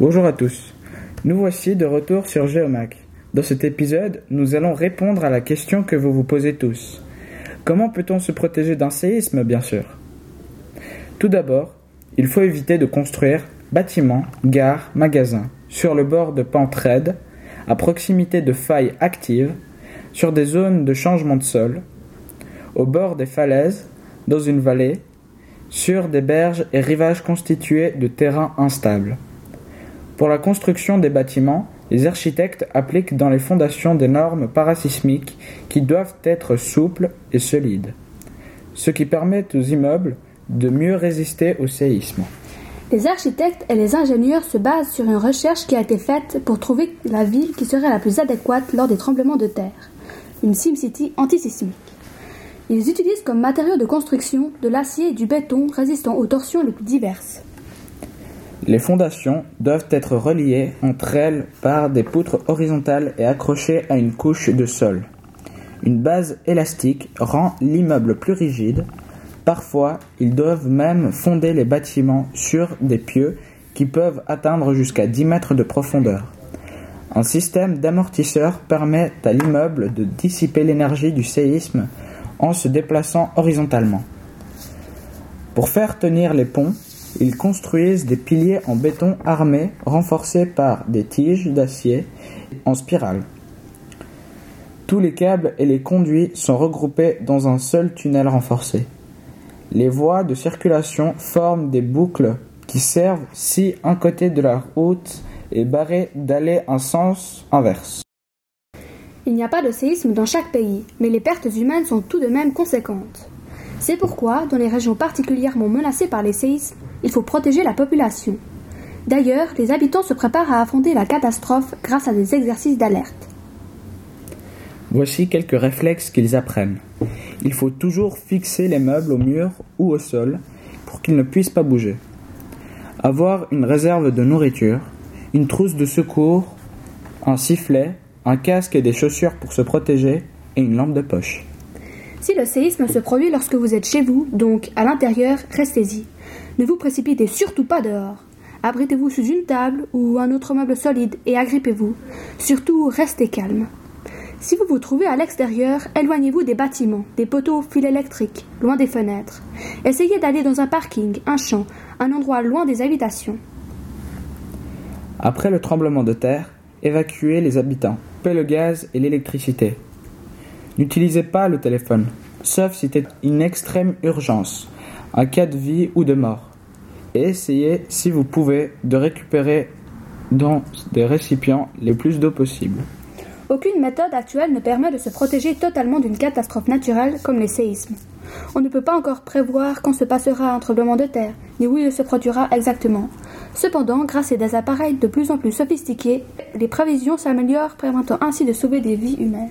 Bonjour à tous. Nous voici de retour sur Geomac. Dans cet épisode, nous allons répondre à la question que vous vous posez tous. Comment peut-on se protéger d'un séisme, bien sûr? Tout d'abord, il faut éviter de construire bâtiments, gares, magasins sur le bord de pentes raides, à proximité de failles actives, sur des zones de changement de sol, au bord des falaises, dans une vallée, sur des berges et rivages constitués de terrains instables. Pour la construction des bâtiments, les architectes appliquent dans les fondations des normes parasismiques qui doivent être souples et solides, ce qui permet aux immeubles de mieux résister au séisme. Les architectes et les ingénieurs se basent sur une recherche qui a été faite pour trouver la ville qui serait la plus adéquate lors des tremblements de terre, une SimCity antisismique. Ils utilisent comme matériaux de construction de l'acier et du béton résistant aux torsions les plus diverses. Les fondations doivent être reliées entre elles par des poutres horizontales et accrochées à une couche de sol. Une base élastique rend l'immeuble plus rigide. Parfois, ils doivent même fonder les bâtiments sur des pieux qui peuvent atteindre jusqu'à 10 mètres de profondeur. Un système d'amortisseur permet à l'immeuble de dissiper l'énergie du séisme en se déplaçant horizontalement. Pour faire tenir les ponts, ils construisent des piliers en béton armés renforcés par des tiges d'acier en spirale. Tous les câbles et les conduits sont regroupés dans un seul tunnel renforcé. Les voies de circulation forment des boucles qui servent si un côté de la route est barré d'aller en sens inverse. Il n'y a pas de séisme dans chaque pays, mais les pertes humaines sont tout de même conséquentes. C'est pourquoi, dans les régions particulièrement menacées par les séismes, il faut protéger la population. D'ailleurs, les habitants se préparent à affronter la catastrophe grâce à des exercices d'alerte. Voici quelques réflexes qu'ils apprennent. Il faut toujours fixer les meubles au mur ou au sol pour qu'ils ne puissent pas bouger. Avoir une réserve de nourriture, une trousse de secours, un sifflet, un casque et des chaussures pour se protéger et une lampe de poche. Si le séisme se produit lorsque vous êtes chez vous, donc à l'intérieur, restez-y. Ne vous précipitez surtout pas dehors. Abritez-vous sous une table ou un autre meuble solide et agrippez-vous. Surtout, restez calme. Si vous vous trouvez à l'extérieur, éloignez-vous des bâtiments, des poteaux fils électriques, loin des fenêtres. Essayez d'aller dans un parking, un champ, un endroit loin des habitations. Après le tremblement de terre, évacuez les habitants, coupez le gaz et l'électricité. N'utilisez pas le téléphone, sauf si c'est une extrême urgence, un cas de vie ou de mort. Et essayez, si vous pouvez, de récupérer dans des récipients les plus d'eau possible. Aucune méthode actuelle ne permet de se protéger totalement d'une catastrophe naturelle comme les séismes. On ne peut pas encore prévoir quand se passera un tremblement de terre, ni où il se produira exactement. Cependant, grâce à des appareils de plus en plus sophistiqués, les prévisions s'améliorent permettant ainsi de sauver des vies humaines.